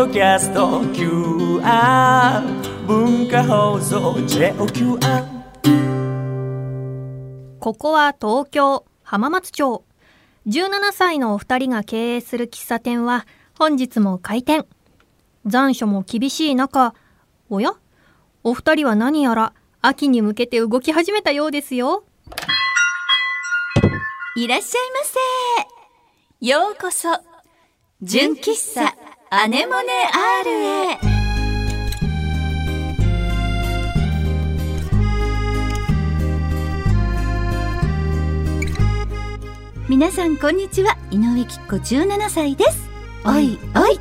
ドキャスト QR 文化放送 JOQR ここは東京浜松町。17歳のお二人が経営する喫茶店は本日も開店。残暑も厳しい中おや？お二人は何やら秋に向けて動き始めたようですよ。いらっしゃいませ。ようこそ、純喫茶アネモネ R へ。皆さんこんにちは、井上きっ子17歳です。おいおい。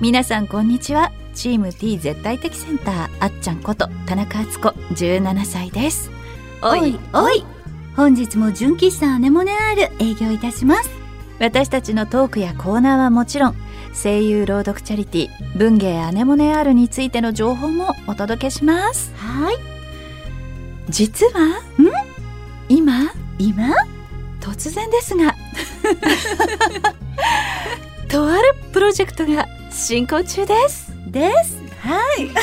皆さんこんにちは、チーム T 絶対的センターあっちゃんこと田中敦子17歳です。おいおい。本日も純喫茶アネモネ R 営業いたします私たちのトークやコーナーはもちろん声優朗読チャリティー文芸アネモネ R についての情報もお届けします。はい。実はん？今今突然ですが とあるプロジェクトが進行中です。ですはい。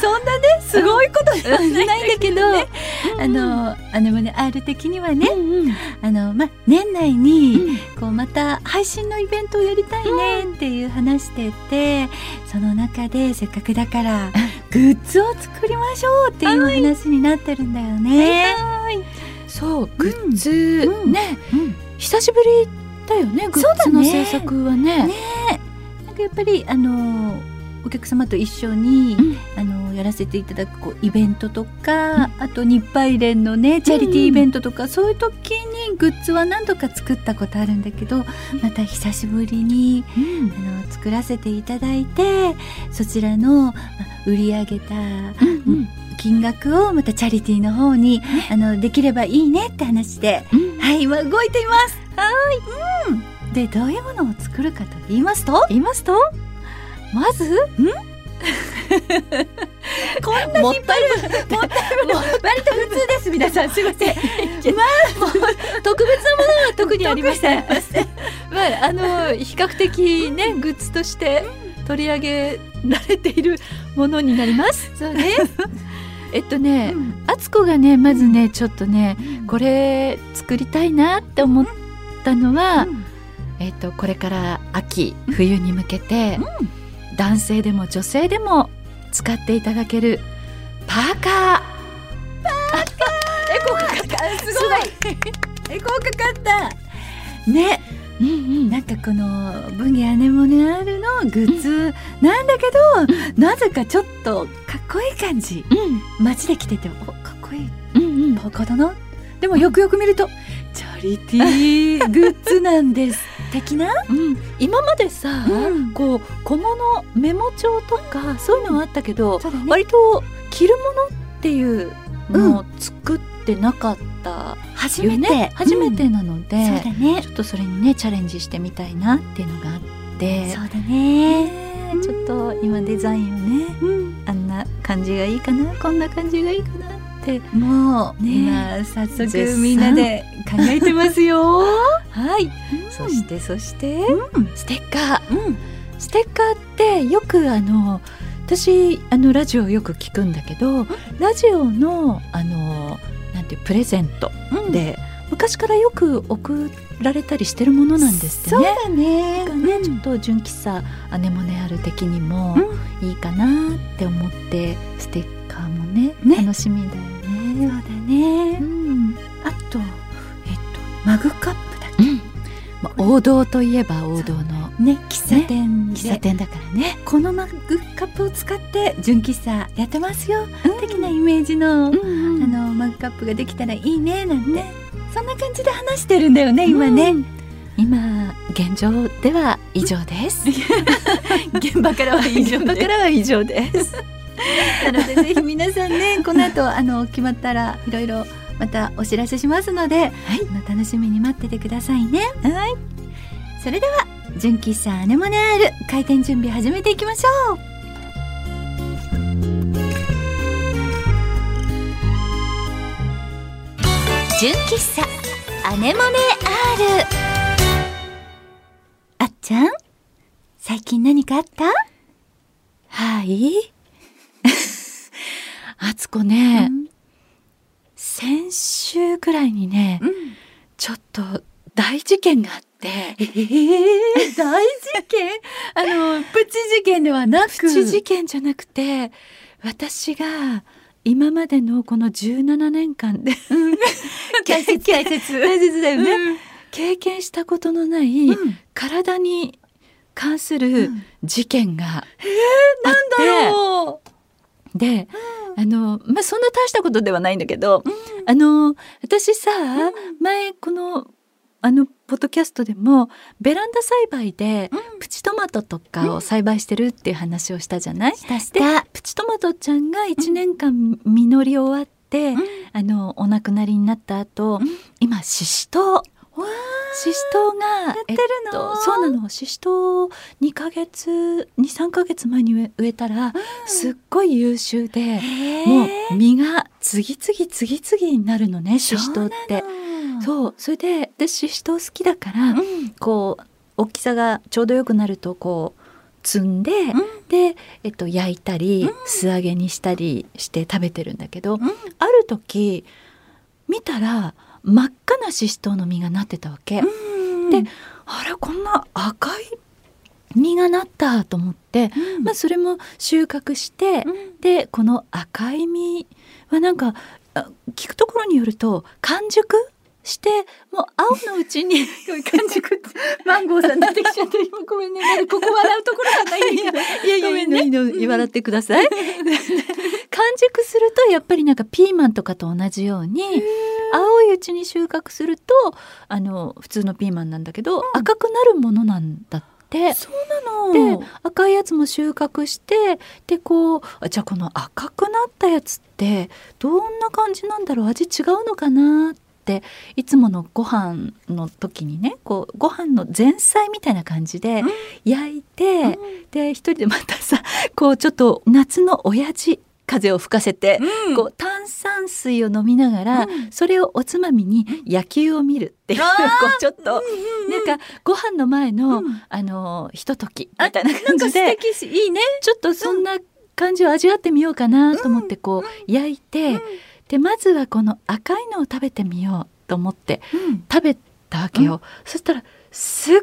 そんなねすごいことじゃないんだけど、あのアネモネ R 的にはね、あのま年内にこうまた配信のイベントをやりたいねっていう話してて、その中でせっかくだからグッズを作りましょうっていう話になってるんだよね。そうグッズ、うん。ね、うん。久しぶりだよねグッズの制作はね。ねかやっぱりあのお客様と一緒に、あのやらせていただくこうイベントとか、あと日配連のねチャリティーイベントとか、そういう時にグッズは何度か作ったことあるんだけど、また久しぶりに、あの作らせていただいてそちらの、まあ売り上げた、金額をまたチャリティーの方に、あのできればいいねって話で、はい今動いています。はい、うん、でどういうものを作るかと言いますと？言いますと？まず こんなもったい割と普通です皆さん。すいません。特別なものは特にありません。まああの比較的ねグッズとして取り上げられているものになります。そうねえっとね、あつこがねまずねちょっとねこれ作りたいなって思ったのは、えっとこれから秋冬に向けて、男性でも女性でも使っていただけるパーカー。エコーかかった。すごい。エコーかかった。ね。うんうん。なんかこの文芸アネモネ R のグッズ。なんだけど、なぜかちょっとかっこいい感じ。街で着ててもおかっこいい。うんうんうん。パーカーだな。でもよくよく見るとチャリティーグッズなんです的な？うん、今までさ、うん。こう小物メモ帳とかそういうのはあったけど、そうだね。割と着るものっていうのを作ってなかった初よね、初めて。なのうん。で、ね。ちょっとそれにねチャレンジしてみたいなっていうのがあって。そうだね。ねちょっと今デザインをねうん。あんな感じがいいかな？こんな感じがいいかな？って。もう、ね。今早速みんなで考えてますよ。はい、そしてそして、うん。ステッカー。うん、ステッカーってよくあの私あのラジオよく聞くんだけどラジオのあのなんていうプレゼントうん、で、昔からよく送られたりしてるものなんですってそうね。だね。がね、ちょっと純喫茶アネモネある的にもいいかなって思ってステッカーもねね。楽しみだよそうね。だね。う。ん。あと、えっと、マグカップだっまあ、王道といえば王道のけね、喫茶店で、喫茶店だからね。このマグカップを使って純喫茶やってますよ、的なイメージの、あのマグカップができたらいいねなんて、そんな感じで話してるんだよね今ね、今現状では以上です。現場からは以上現場からは以上です。なのでぜひ皆さんねこの後あの決まったらいろいろまたお知らせしますので、あの楽しみに待っててくださいね。はい。それでは純喫茶アネモネアール開店準備始めていきましょう。純喫茶アネモネ R あっちゃん最近何かあった？はい。あつこね、先週ぐらいにね、うん。ちょっと大事件があって、えー、大事件？あのプチ事件ではなく。プチ事件じゃなくて、私が今までのこの17年間で 大切大切。大切だよね、うん。経験したことのない、うん。体に関する事件があって、だろで、あのまあそんな大したことではないんだけど、あの私さ、前このあのポッドキャストでもベランダ栽培でプチトマトとかを栽培してるっていう話をしたじゃない、したしでたプチトマトちゃんが1年間実り終わって、ん。あのお亡くなりになった後、今シシトウシシトウがやってるの？そうなの。シシトウ2ヶ月23ヶ月前に植えたら、すっごい優秀で、もう実が次々次々になるのねシシトウって。そう。それででシシトウ好きだから、こう大きさがちょうどよくなるとこう摘んで、で、えっと、焼いたり、素揚げにしたりして食べてるんだけど、ある時見たら真っ赤なシシトウの実がなってたわけ。であれこんな赤い実がなったと思って、まあ、それも収穫して、でこの赤い実はなんかあ聞くところによると完熟してもう青のうちに 完熟。ってマンゴーさん出てきちゃって今ごめんね。ここ笑うところじゃないんだけど。いやいやいやいいのいいの笑ってください。完熟するとやっぱりなんかピーマンとかと同じように青いうちに収穫するとあの普通のピーマンなんだけど、赤くなるものなんだって。そうで赤いやつも収穫してでこうあじゃあこの赤くなったやつってどんな感じなんだろう？味違うのかなっていつものご飯の時にねこうご飯の前菜みたいな感じで焼いて、で一人でまたさこうちょっと夏の親父風を吹かせて、こう炭酸水を飲みながら、それをおつまみに野球を見るっていう、こうちょっと、なんかご飯の前の、あのひとときみたいな感じで敵しいいね。ちょっとそんな感じを味わってみようかなと思ってこう焼いて、でまずはこの赤いのを食べてみようと思って食べたわけよ、そしたらすっ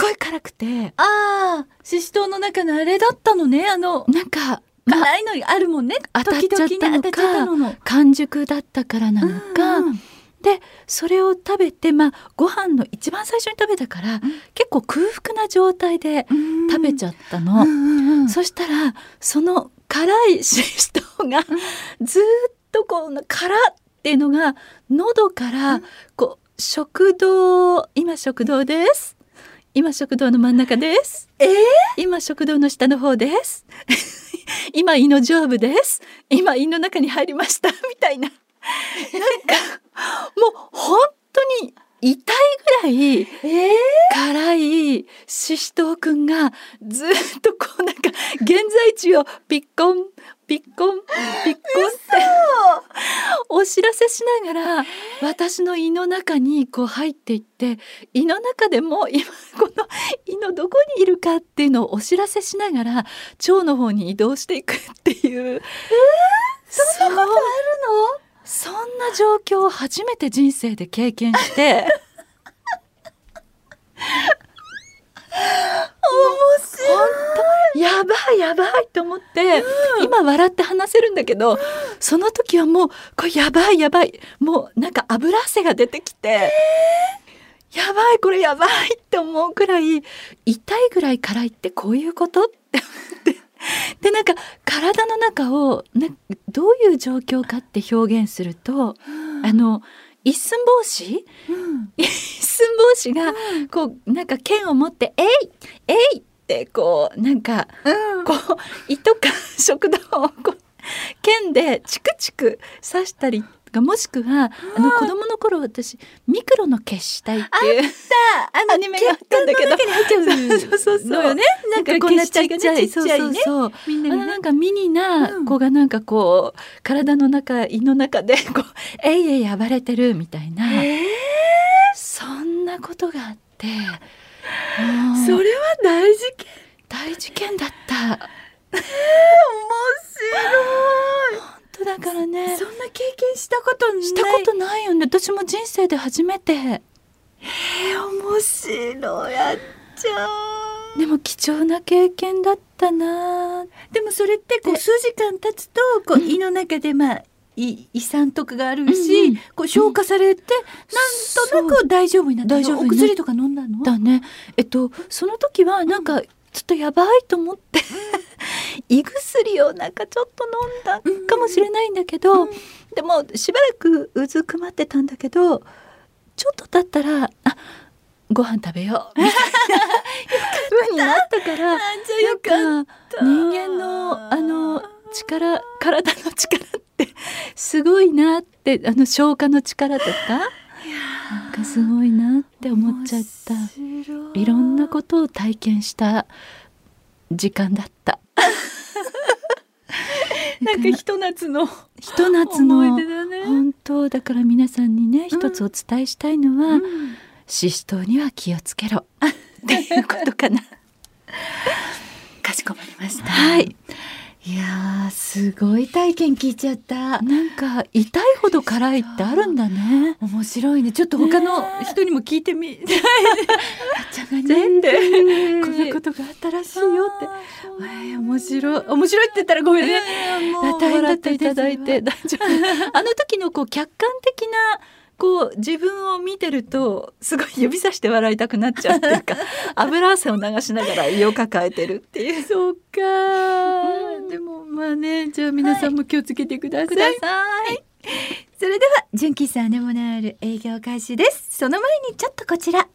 ごい辛くて。ああシシトウの中のあれだったのねあの。なんか、まあ、辛いのあるもんね。当たっちゃったのか完熟だったからなのか、うんでそれを食べてまあご飯の一番最初に食べたから、結構空腹な状態で食べちゃったの。そしたらその辛いシシトウがずーっとこう辛っていうのが喉からこう食道今食道です今食道の真ん中です。今食道の下の方です。今胃の上部です。今胃の中に入りました。みたいな。なんかもう本当に痛いぐらい辛いシシトウくんがずっとこうなんか現在地をピッコンピッコンピッコンって。お知らせしながら私の胃の中にこう入っていって胃の中でも今この 胃のどこにいるかっていうのをお知らせしながら腸の方に移動していくっていう。そんなことあるの？そんな状況を初めて人生で経験して 本当やばいやばいと思って、今笑って話せるんだけど、その時はもうこれやばいやばいもうなんか油汗が出てきて、やばいこれやばいって思うくらい痛いぐらい辛いってこういうこと？ってでなんか体の中をなどういう状況かって表現すると、あの一寸法師、一寸法師がこうなんか剣を持って「えいえい!」ってこうなんか、こう胃とか 食道をこう剣でチクチク刺したりがもしくはあの子供の頃私ミクロの決死体っていうあの アニメがあったんだけど。血管の中に入っちゃうそうそうそう。のよね。なんかこんなちっちゃいそうそうそうみんななんかミニなうん。子がなんかこう、体の中胃の中でこうえいえい暴れてるみたいな、そんなことがあってそれは大事件。大事件だった。面本当だからね。白いそんな経験したことない。したことないよね。私も人生で初めて。面白いあっちゃん。でも貴重な経験だったな。でもそれってこうで数時間経つとこう胃の中でまあい胃酸とかがあるし、うんうん。こう消化されて、なんとなく大丈夫になった。大丈夫お薬とか飲んだの？だね。えっとその時はなんかちょっとやばいと思って 胃薬をなんかちょっと飲んだかもしれないんだけど、でもしばらくうずくまってたんだけどちょっと経ったらあご飯食べよう。みた。いな風になった。からなんか人間のあの力体の力ってすごいなってあの消化の力とかなんかすごいなって思っちゃったいろんなことを体験した時間だった。なんかひと夏のひと夏の思い出だね本当だから皆さんにね一つお伝えしたいのは、シシトウには気をつけろ っていうことかな。かしこまりましたはい。いやーすごい体験聞いちゃった。なんか痛いほど辛いってあるんだね。面白いね。ちょっと他の人にも聞いてみ。たいあっちゃんがね全ってこんなことがあったらしいよって。えー面白い。面白いって言ったらごめんね、あ大変だっていただいて。大丈夫。あの時のこう客観的なこう自分を見てるとすごい指さして笑いたくなっちゃうっていうか 油汗を流しながら胃を抱えてるっていう。そうか、じゃあ皆さんも気をつけてください、ください。それでは純喫茶アネモネアール営業開始です。その前にちょっとこちら。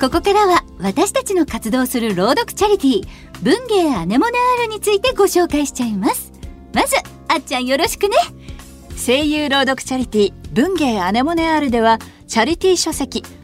ここからは私たちの活動する朗読チャリティー文芸アネモネアールについてご紹介しちゃいます。まずあっちゃんよろしくね。声優朗読チャリティー文芸アネモネアールではチャリティー書籍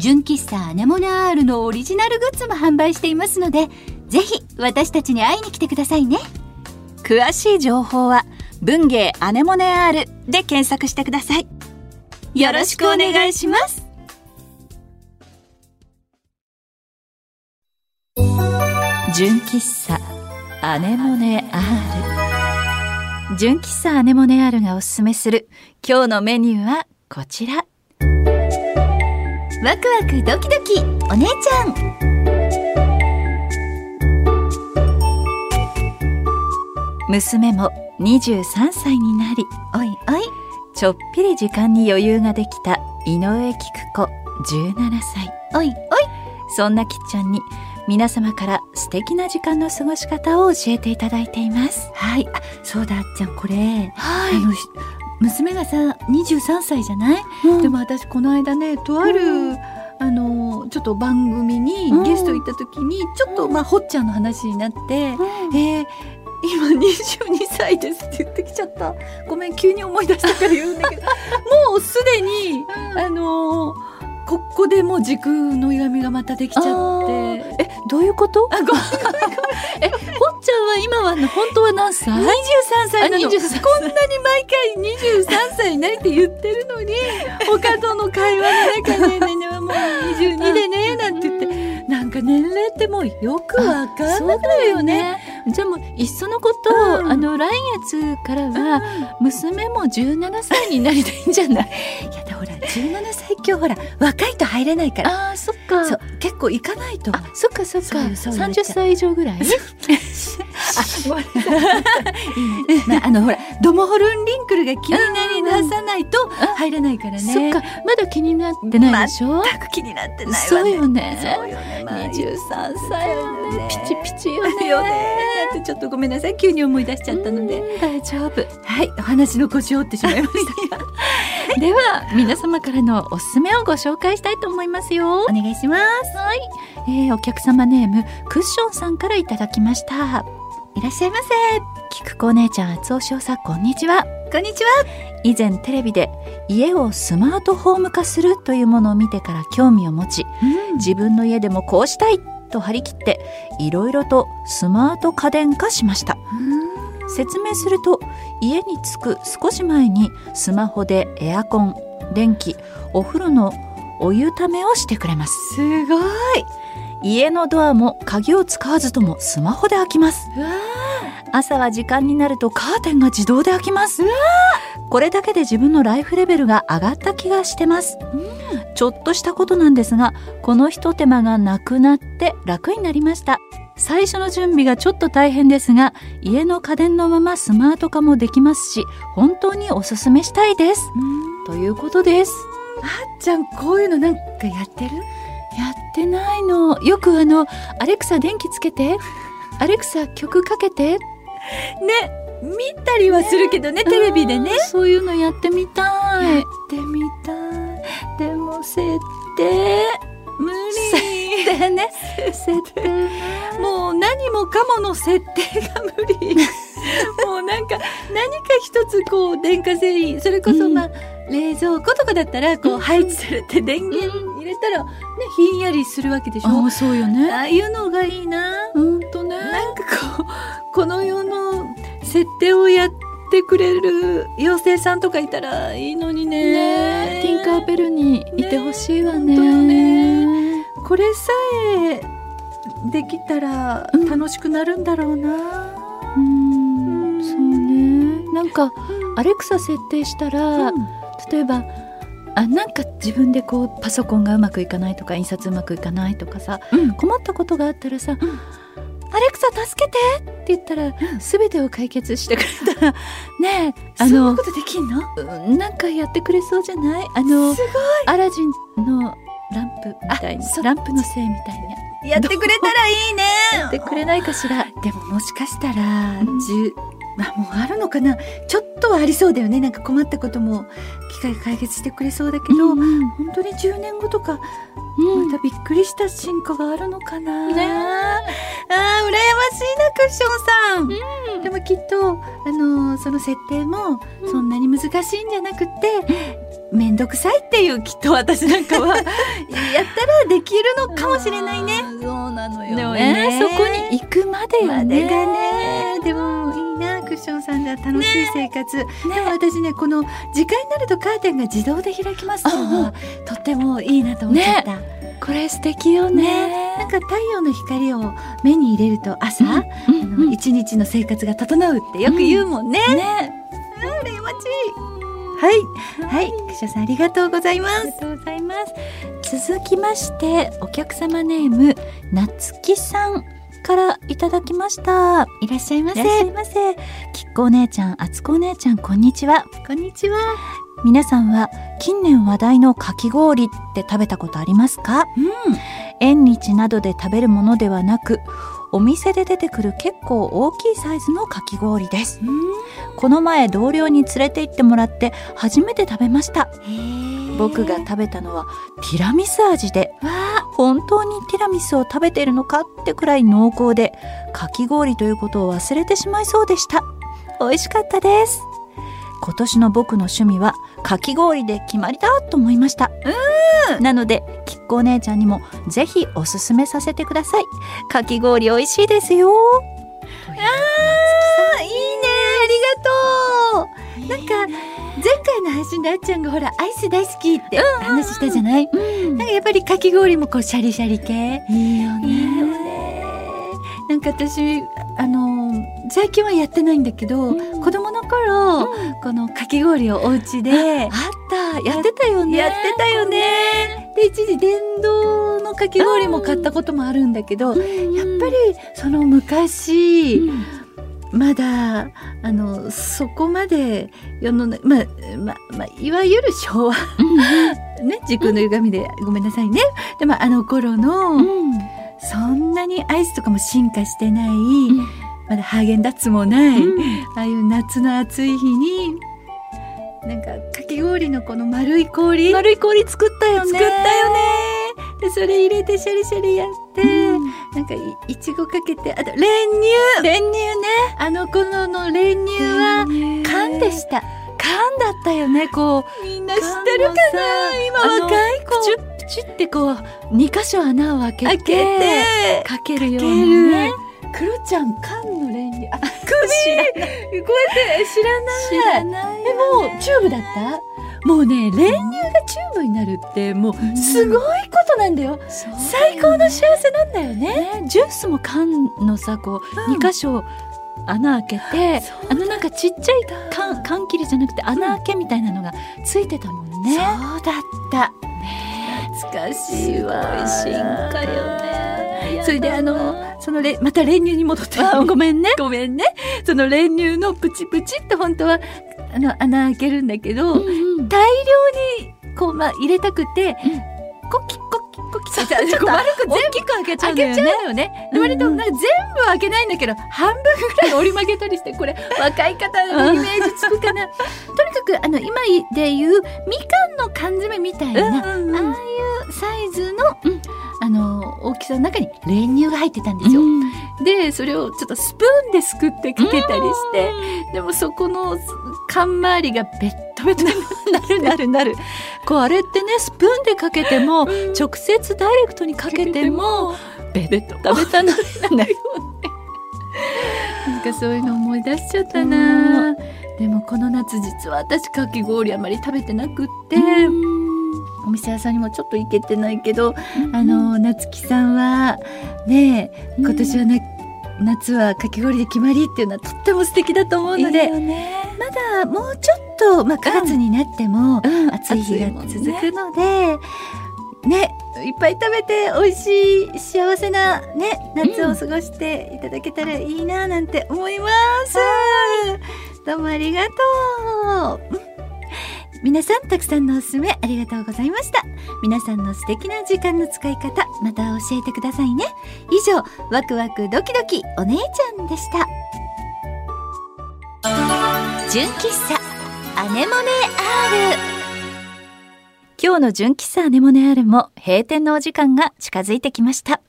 純喫茶アネモネアールのオリジナルグッズも販売していますのでぜひ私たちに会いに来てくださいね。詳しい情報は文芸アネモネ R で検索してください。よろしくお願いします。純喫茶アネモネ R 純喫茶アネモネ R がおすすめする今日のメニューはこちら。ワクワクドキドキ。お姉ちゃん。娘も23歳になりおいおい。ちょっぴり時間に余裕ができた井上菊子17歳。おいおい。そんなきっちゃんに皆様から素敵な時間の過ごし方を教えていただいています。はい。あそうだ。あっちゃんこれはあのし娘がさ23歳じゃない、でも私この間ねとある、あのちょっと番組にうん。ゲスト行った時にちょっと、まあほっちゃんの話になって、えー今22歳ですって言ってきちゃった。ごめん急に思い出したから言うんだけど。もうすでに、あのここでもう時空の歪みがまたできちゃって。えどういうこと？あごめんごめんえほっちゃんは今は本当は何歳？23歳なの。あ23こんなに毎回23歳になりって言ってるのに 他との会話の中でねねもう22でね なんて言って。なんか年齢ってもうよくわかんなくなるよね。じゃあもういっそのことを、うん。あの来月からは娘も17歳になりたいんじゃない？いやだほら17歳今日ほら若いと入れないから。あーそっか。かそう結構行かないと。あそっかそっか。そうよそうよ30歳以上ぐらい？まあ、あのほらドモホルンリンクルが気になり出さないと入らないからね。そっかまだ気になってないでしょ、全く気になってないわね。そうよね。そうよね。まあ23歳よね。ピチピチよね。よね。ってちょっとごめんなさい。急に思い出しちゃったので、うん大丈夫。はいお話の腰を折ってしまいました。が では皆様からのおすすめをご紹介したいと思いますよ。お願いします。はい、えー、お客様ネームクッションさんからいただきました。いらっしゃいまきくこお姉ちゃん厚尾翔さんこんにちは。せ。こんにちは。以前テレビで家をスマートホーム化するというものを見てから興味を持ち自分の家でもこうしたいと張り切っていろいろとスマート家電化しました。説明すると家に着く少し前にスマホでエアコン電気お風呂のお湯ためをしてくれます。すごい。家のドアも鍵を使わずともスマホで開きます。うわ朝は時間になるとカーテンが自動で開きます。これだけで自分のライフレベルが上がった気がしてます、ちょっとしたことなんですがこのひと手間がなくなって楽になりました。最初の準備がちょっと大変ですが家の家電のままスマート化もできますし本当におすすめしたいですということです。あっちゃんこういうのなんかやってる？やってないの。よくあのアレクサ電気つけて。アレクサ曲かけて。ね見たりはするけどねテレビでね。うんそういうのやってみたい。やってみたい。でも設定。無理。設定ね。設定もう何もかもの設定が無理。もうなんか何か一つこう電化製品。それこそまあ、冷蔵庫とかだったらこう配置されて電源入れたらねひんやりするわけでしょ？あそうよね。ああいうのがいいな。うんとね。なんかこうこの世の設定をやってくれる妖精さんとかいたらいいのにね。ねティンカーベルにいてほしいわね。ねね。これさえできたらうん。楽しくなるんだろうな。うん。そうね。なんかアレクサ設定したら、例えばあなんか自分でこうパソコンがうまくいかないとか印刷うまくいかないとかさ、うん。困ったことがあったらさ「アレクサ助けて!」って言ったら、全てを解決してくれたら ねえあのそんなことできんの？うんなんかやってくれそうじゃない？あのすアラジンのランプみたいにランプのせいみたいにごい。やってくれたらいいね。やってくれないかしら。でももしかしたら、じゅあもうあるのかな？ちょっとはありそうだよね。なんか困ったことも機械が解決してくれそうだけど、うんうん。本当に10年後とかうん。またびっくりした進化があるのかな、ねあー羨ましいなクッションさん、でもきっとあのーその設定もそんなに難しいんじゃなくて、めんどくさいっていうきっと私なんかは やったらできるのかもしれないね。そうなのよね。ねそこに行くまでよね。までがね。でもいいションさんが楽しい生活、でも私ねこの時間になるとカーテンが自動で開きますっていうのはとってもいいなと思っちゃった。これ素敵よね。なんか太陽の光を目に入れると朝、うんあの一日の生活が整うってよく言うもんね。ねあ羨ましい。はい、はい、クッションさんありがとうございます。ありがとうございます。続きましてお客様ネームなつきさんからいただきました。いらっしゃいませ。いらっしゃいませ。きっこお姉ちゃんあつこお姉ちゃんこんにちは。こんにちは。皆さんは近年話題のかき氷って食べたことありますか？うん。縁日などで食べるものではなくお店で出てくる結構大きいサイズのかき氷です。この前同僚に連れて行ってもらって初めて食べました僕が食べたのはティラミス味で本当にティラミスを食べているのかってくらい濃厚でかき氷ということを忘れてしまいそうでした。美味しかったです。今年の僕の趣味はかき氷で決まりだと思いました。なのできっこお姉ちゃんにもぜひおすすめさせてください。かき氷美味しいですよ。あいいね。ありがとう。なんか前回の配信であっちゃんがほらアイス大好きって話したじゃない？なんかやっぱりかき氷もこうシャリシャリ系。いいよね。なんか私あの最近はやってないんだけど、うん。子供の頃、このかき氷をお家であった。やってたよね。やってたよね。で一時電動ののかき氷も買ったこともあるんだけど、やっぱりその昔、まだあのそこまで世の中、まあまあまあ、いわゆる昭和ね時空の歪みでごめんなさいね。でもあの頃の、そんなにアイスとかも進化してない、まだハーゲンダッツもない、ああいう夏の暑い日になんかかき氷のこの丸い氷。丸い氷作ったよね。作ったよね。でそれ入れてシャリシャリやって、なんかいいちごかけてあと練乳。練乳ね。あの頃の練乳は缶でした。缶だったよねこう。みんな知ってるかな？今若い子。プチュップチュってこう二箇所穴を開けて開けて。かけるようにる。ねクロちゃん缶の練乳。あ首。こうやって知らない。知らない。えもうチューブだった？もうね練乳がチューブになるってもうすごいことなんだよ、最高の幸せなんだよね。ねジュースも缶のさこう二箇所穴開けてあのなんかちっちゃい缶缶切りじゃなくて穴開けみたいなのがついてたもんね。そうだった。懐かしいわ。進化よね。それであのそのれまた練乳に戻って。あごめんね。ごめんね。その練乳のプチプチって本当はあの穴開けるんだけど、大量にこうまあ入れたくて、コキコキコキってちょっと丸く全大きく開けちゃうんだよね。よね。で割となんか全部開けないんだけど、半分ぐらい折り曲げたりして、これ 若い方のイメージつくかな。とにかくあの今で言うみかんの缶詰みたいな、ああいうサイズの、あの大きさの中に練乳が入ってたんですよ。でそれをちょっとスプーンですくってかけたりして、でもそこの缶周りがベットベトになる。なるなる。こうあれってねスプーンでかけても、直接ダイレクトにかけてもベッタベタなんだよ。な。んかそういうの思い出しちゃったな、でもこの夏実は私かき氷あまり食べてなくって、お店屋さんにもちょっと行けてないけど、あの夏木さんはねえ今年はね、夏はかき氷で決まりっていうのはとっても素敵だと思うのでまだもうちょっと、まあ、9月になっても暑い日が続くので、ねいっぱい食べて美味しい幸せなね夏を過ごしていただけたらいいななんて思います、どうもありがとう。うん皆さんたくさんのおすすめありがとうございました。皆さんの素敵な時間の使い方また教えてくださいね。以上ワクワクドキドキお姉ちゃんでした。純喫茶アネモネ R 今日の純喫茶アネモネアールも閉店のお時間が近づいてきました。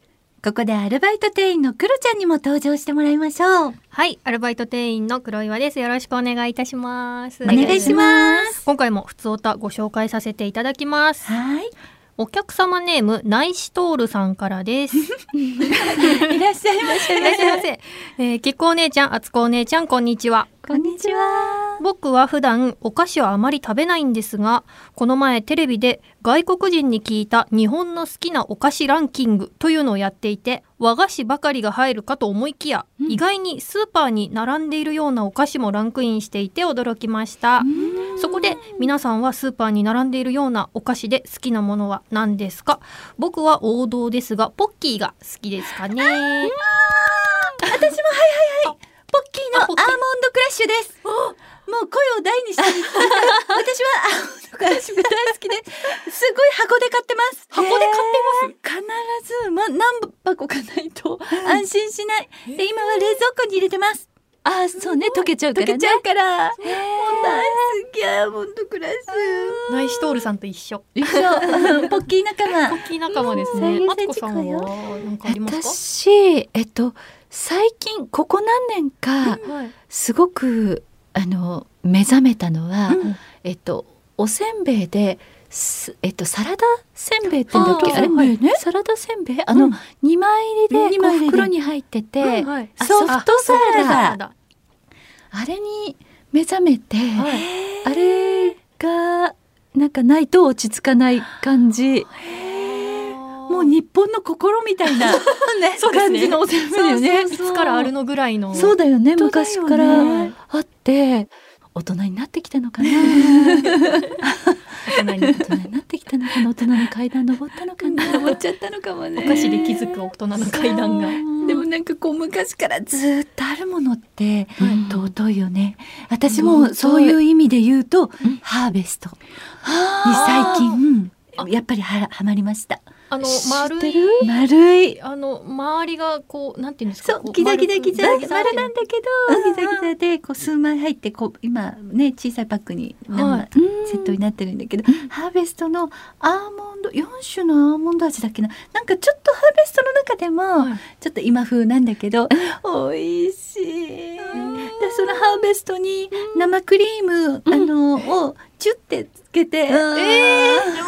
ここでアルバイト店員のクロちゃんにも登場してもらいましょうはい、アルバイト店員の黒岩です。よろしくお願いいたします。お願いします今回も普通おたご紹介させていただきます。はいお客様ネームナイシトールさんからです。い いらっしゃいませらっしゃいませ。えー、きっこお姉ちゃん、あつこお姉ちゃん、こんにちは。こんにちは。僕は普段お菓子はあまり食べないんですがこの前テレビで外国人に聞いた日本の好きなお菓子ランキングというのをやっていて和菓子ばかりが入るかと思いきや、意外にスーパーに並んでいるようなお菓子もランクインしていて驚きました。そこで皆さんはスーパーに並んでいるようなお菓子で好きなものは何ですか？僕は王道ですがポッキーが好きですかね。私もはいはいはい。ポッキーのアーモンドクラッシュです。もう声を大にして私はアーモンドクラッシュが大好きですごい箱で買ってます。箱で買ってます？必ず、ま、何箱かないと安心しない。で今は冷蔵庫に入れてます。あ、そうね、溶けちゃうからね。溶けちゃうから。もう大好きアーモンドクラッシナイシトールさんと一緒。ュ一緒。ポッキー仲間。ポッキー仲間ですね。うん。マツコさんは何かありますか？私、えっと、最近、ここ何年か、はい。すごく、あの、目覚めたのは、うん。えっと、おせんべいで、すえっと、サラダせんべいってんだっけ？あれ、ね？サラダせんべい？あの、うん二枚入りで。こ枚袋に入ってて、はいあソフトサラダ。サラダ。あれに目覚めて、はい。あれがなんかないと落ち着かない感じ。もう日本の心みたいな、ね、感じのおせんべいだよね。いつからあるのぐらいの。そうだよね昔からあって。大人になってきたのかな。大人になってきたのかな。大人の階段登ったのかな。登っちゃったのかもね。お菓子で気づく大人の階段が。でもなんかこう昔からずっとあるものってはい尊いよね。私もそういう意味で言うとん。ハーベスト。に最近やっぱりははまりましたあの丸い丸い。あの周りがこうなんていうんですか？こそうギザギザギザ。丸なんだけどギザギザでこう数枚入ってこう今ね小さいパックに何枚はいセットになってるんだけど、ハーベストのアーモンド4種のアーモンド味だっけな？なんかちょっとハーベストの中でも、はい。ちょっと今風なんだけど美味しい。でそのハーベストに生クリーム、あのをチュってつけて、えー？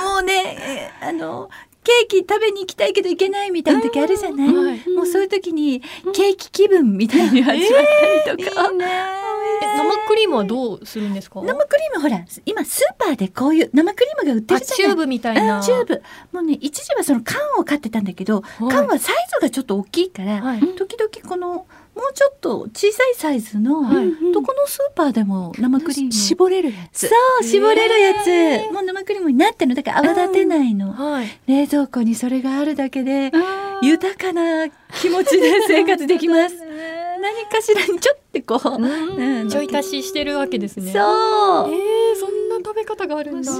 もうねえーあのケーキ食べに行きたいけど行けないみたいな時あるじゃない、はい。もうそういう時にケーキ気分みたいに始まったりとか、え生クリームはどうするんですか？生クリームほら今スーパーでこういう生クリームが売ってあるじゃない？チューブみたいな。うんチューブ。もうね一時はその缶を買ってたんだけど、い。缶はサイズがちょっと大きいから、はい。時々このもうちょっと小さいサイズの、はい。どこのスーパーでも生クリーム。絞れるやつそう絞れるやつ、へもう生クリームになってるのだから泡立てないの、はい。冷蔵庫にそれがあるだけで豊かな気持ちで生活できます 何かしらにちょっとこう、うん。ちょい足ししてるわけですね。そう。えー、そんな食べ方があるんだ。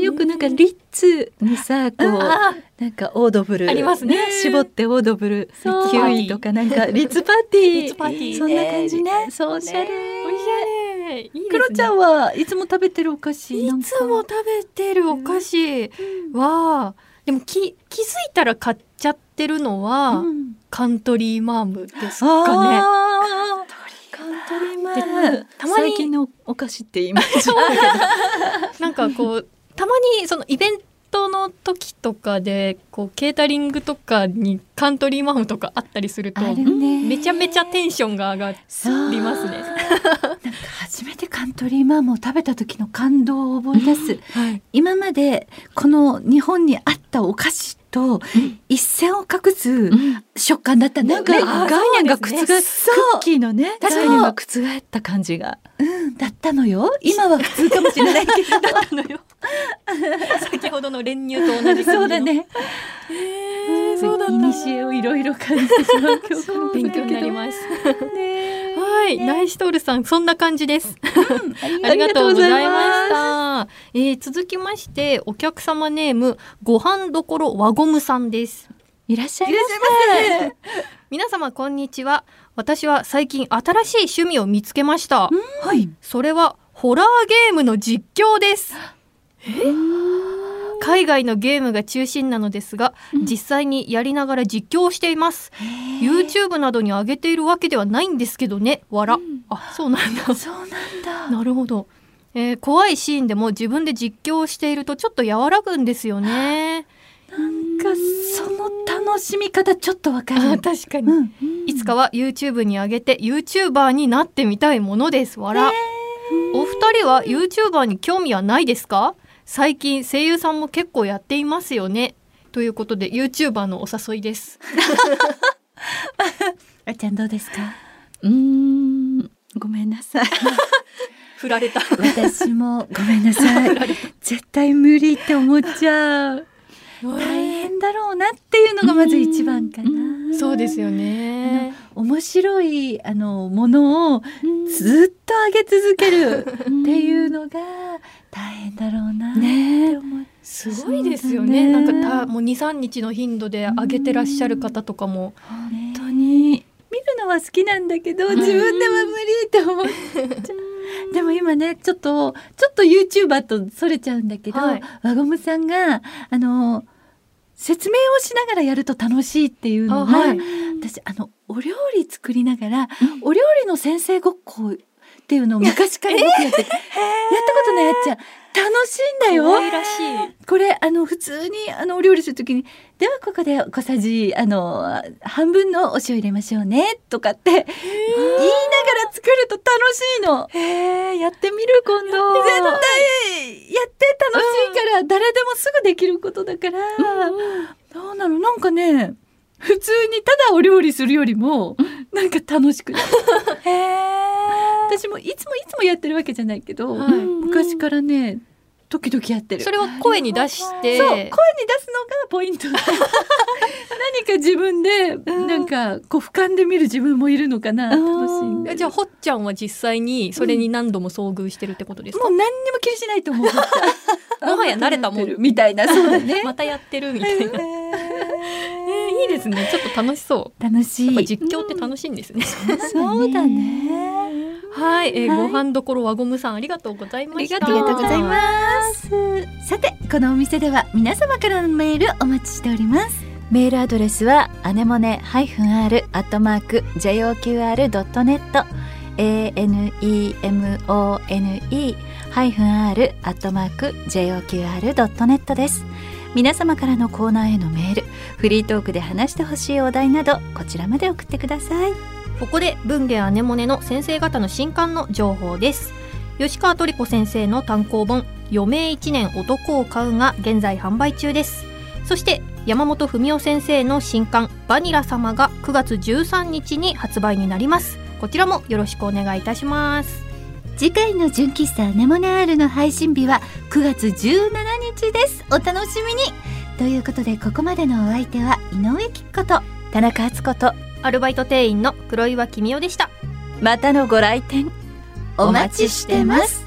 よくなんかリッツにさこうあなんかオードブル。ありますね。絞ってオードブル。キそう。ウイとかなんか リッツパーティー。そんな感じね。そうおしゃれ。おしゃれ。クロちゃんはいつも食べてるお菓子いつも食べてるお菓子は、でもき気づいたら買っちゃってるのは、うん。カントリーマームですかね。あー。カントリーマーム。たまに最近のお菓子ってイメージなんかこうたまにそのイベントの時とかでこうケータリングとかにカントリーマームとかあったりするとめちゃめちゃテンションが上がりますね。なんか初めてカントリーマームを食べた時の感動を思い出す、はい、今までこの日本にあったお菓子と一線を画す食感だったんだよね。なんか概念が覆っそうクッキーのね確かに概念が覆った感じがうんだったのよ。今は普通かもしれないけど。あのよ先ほどの練乳と同じそうだね。へーそうだったいにしえをいろいろ感じてしまう今日この勉強になります。ね。はい、ナイシトールさん、そんな感じです。あ ありがとうございましす。た。えー続きまして、お客様ネーム、ご飯どころ輪ゴムさんです。いらっしゃいませ。皆様、こんにちは。私は最近新しい趣味を見つけました。はい。それは、ホラーゲームの実況です。海外のゲームが中心なのですが、実際にやりながら実況をしています。YouTube などに上げているわけではないんですけどね。わら。あ、そうなんだ。そうなんだ。なるほど、えー怖いシーンでも自分で実況をしているとちょっと和らぐんですよね。なんかその楽しみ方ちょっとわかる。確かに、うん。いつかは YouTube に上げて YouTuber になってみたいものです。わら。お二人は YouTuber に興味はないですか？最近声優さんも結構やっていますよね。ということで YouTuber のお誘いです。あちゃんどうですか？うーんごめんなさい 振られた。私もごめんなさい。絶対無理って思っちゃう。大変だろうなっていうのがまず一番かな。そうですよね。面白いあのものをずっと上げ続けるっていうのが大変だろうなって思う。すごいですよね。ねんかたもう2、3日の頻度で上げてらっしゃる方とかも。本当に見るのは好きなんだけど、自分では無理って思っちゃう。でも今ねちょっとちょっと YouTuber とそれちゃうんだけど、はい輪ゴムさんがあの説明をしながらやると楽しいっていうのが、あはい私あのお料理作りながら、お料理の先生ごっこっていうのを昔からよくやってて、やったことないやっちゃん楽しいんだよ。可愛らしい。これあの普通にあのお料理するときに「ではここで小さじあの半分のお塩入れましょうね」とかって言いながら作ると楽しいの。へえやってみる今度。絶対やって楽しいから誰でもすぐできることだから、どうなの？なんかね普通にただお料理するよりもなんか楽しくなる 私もいつもいつもやってるわけじゃないけど、はい。昔からね時々やってる。それを声に出して。そう声に出すのがポイント。何か自分でなんかこう俯瞰で見る自分もいるのかな楽しんでじゃあほっちゃんは実際にそれに何度も遭遇してるってことですか、もう何にも気にしないと思う。もはや慣れたもん。みたいな。そうだね。またやってるみたいな、えーいいですね。ちょっと楽しそう。楽しい。実況って楽しいんですね、そうだね。はい、えーはい。ご飯どころ輪ゴムさんありがとうございました。ありがとうございます。さてこのお店では皆様からのメールお待ちしております。メールアドレスはアネモネ -r アットマーク JOQR.net anemone-r アットマーク JOQR.net です皆様からのコーナーへのメールフリートークで話してほしいお題などこちらまで送ってください。ここで文芸アネモネの先生方の新刊の情報です。吉川トリコ先生の単行本余命一年男を買うが現在販売中です。そして山本文夫先生の新刊バニラ様が9月13日に発売になります。こちらもよろしくお願いいたします。次回の純喫茶アネモネアールの配信日は9月17日です。お楽しみに。ということでここまでのお相手は井上貴子と田中敦子とアルバイト店員の黒岩君代でした。またのご来店お待ちしてます